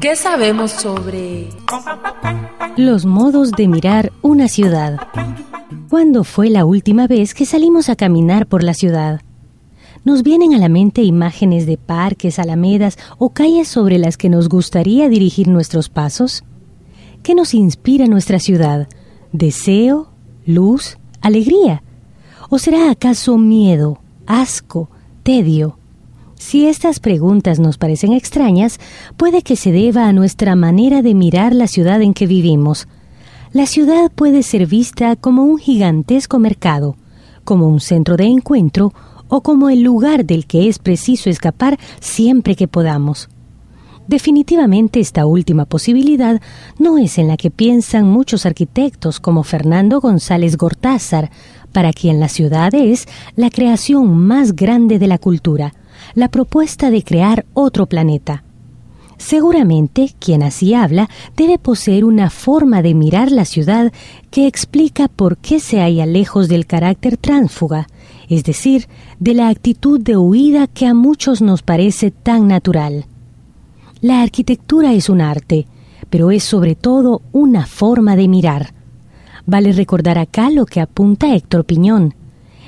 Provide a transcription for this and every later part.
¿Qué sabemos sobre los modos de mirar una ciudad? ¿Cuándo fue la última vez que salimos a caminar por la ciudad? Nos vienen a la mente imágenes de parques, alamedas o calles sobre las que nos gustaría dirigir nuestros pasos. ¿Qué nos inspira nuestra ciudad? ¿Deseo? ¿Luz? ¿Alegría? ¿O será acaso miedo, asco, tedio? Si estas preguntas nos parecen extrañas, puede que se deba a nuestra manera de mirar la ciudad en que vivimos. La ciudad puede ser vista como un gigantesco mercado, como un centro de encuentro o como el lugar del que es preciso escapar siempre que podamos. Definitivamente esta última posibilidad no es en la que piensan muchos arquitectos como Fernando González Gortázar, para quien la ciudad es la creación más grande de la cultura, la propuesta de crear otro planeta. Seguramente quien así habla debe poseer una forma de mirar la ciudad que explica por qué se halla lejos del carácter tránsfuga, es decir, de la actitud de huida que a muchos nos parece tan natural. La arquitectura es un arte, pero es sobre todo una forma de mirar. Vale recordar acá lo que apunta Héctor Piñón.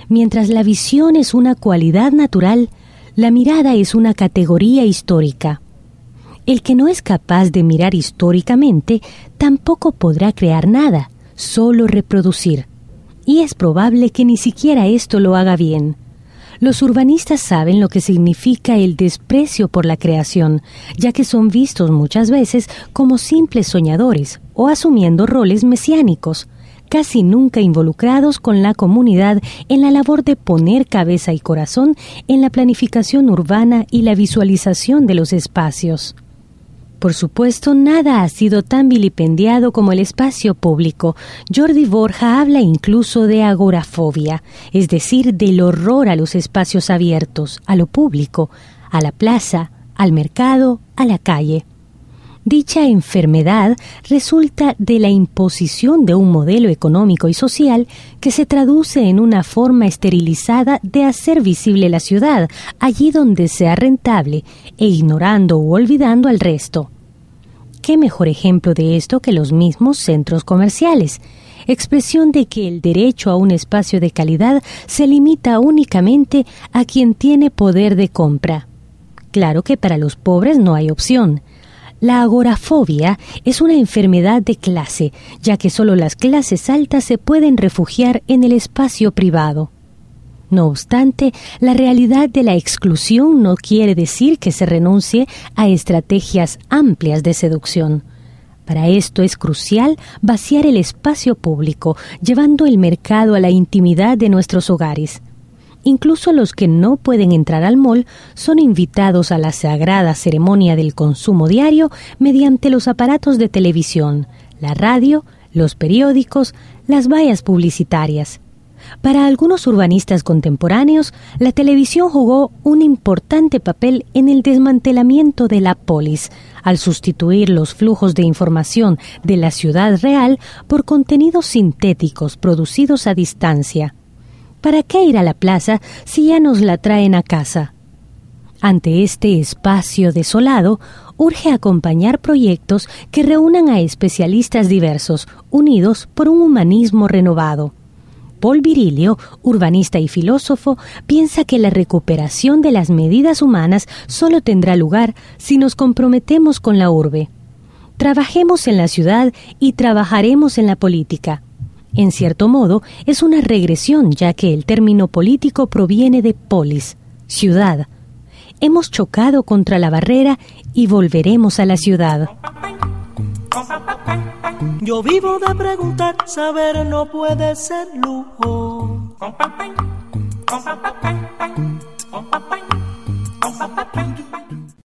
Mientras la visión es una cualidad natural, la mirada es una categoría histórica. El que no es capaz de mirar históricamente tampoco podrá crear nada, solo reproducir. Y es probable que ni siquiera esto lo haga bien. Los urbanistas saben lo que significa el desprecio por la creación, ya que son vistos muchas veces como simples soñadores o asumiendo roles mesiánicos, casi nunca involucrados con la comunidad en la labor de poner cabeza y corazón en la planificación urbana y la visualización de los espacios. Por supuesto, nada ha sido tan vilipendiado como el espacio público. Jordi Borja habla incluso de agorafobia, es decir, del horror a los espacios abiertos, a lo público, a la plaza, al mercado, a la calle. Dicha enfermedad resulta de la imposición de un modelo económico y social que se traduce en una forma esterilizada de hacer visible la ciudad allí donde sea rentable e ignorando u olvidando al resto. ¿Qué mejor ejemplo de esto que los mismos centros comerciales? expresión de que el derecho a un espacio de calidad se limita únicamente a quien tiene poder de compra. Claro que para los pobres no hay opción. La agorafobia es una enfermedad de clase, ya que solo las clases altas se pueden refugiar en el espacio privado. No obstante, la realidad de la exclusión no quiere decir que se renuncie a estrategias amplias de seducción. Para esto es crucial vaciar el espacio público, llevando el mercado a la intimidad de nuestros hogares. Incluso los que no pueden entrar al mall son invitados a la sagrada ceremonia del consumo diario mediante los aparatos de televisión, la radio, los periódicos, las vallas publicitarias. Para algunos urbanistas contemporáneos, la televisión jugó un importante papel en el desmantelamiento de la polis, al sustituir los flujos de información de la ciudad real por contenidos sintéticos producidos a distancia. ¿Para qué ir a la plaza si ya nos la traen a casa? Ante este espacio desolado, urge acompañar proyectos que reúnan a especialistas diversos, unidos por un humanismo renovado. Paul Virilio, urbanista y filósofo, piensa que la recuperación de las medidas humanas solo tendrá lugar si nos comprometemos con la urbe. Trabajemos en la ciudad y trabajaremos en la política. En cierto modo, es una regresión ya que el término político proviene de polis, ciudad. Hemos chocado contra la barrera y volveremos a la ciudad. Yo vivo de preguntar, saber no puede ser lujo.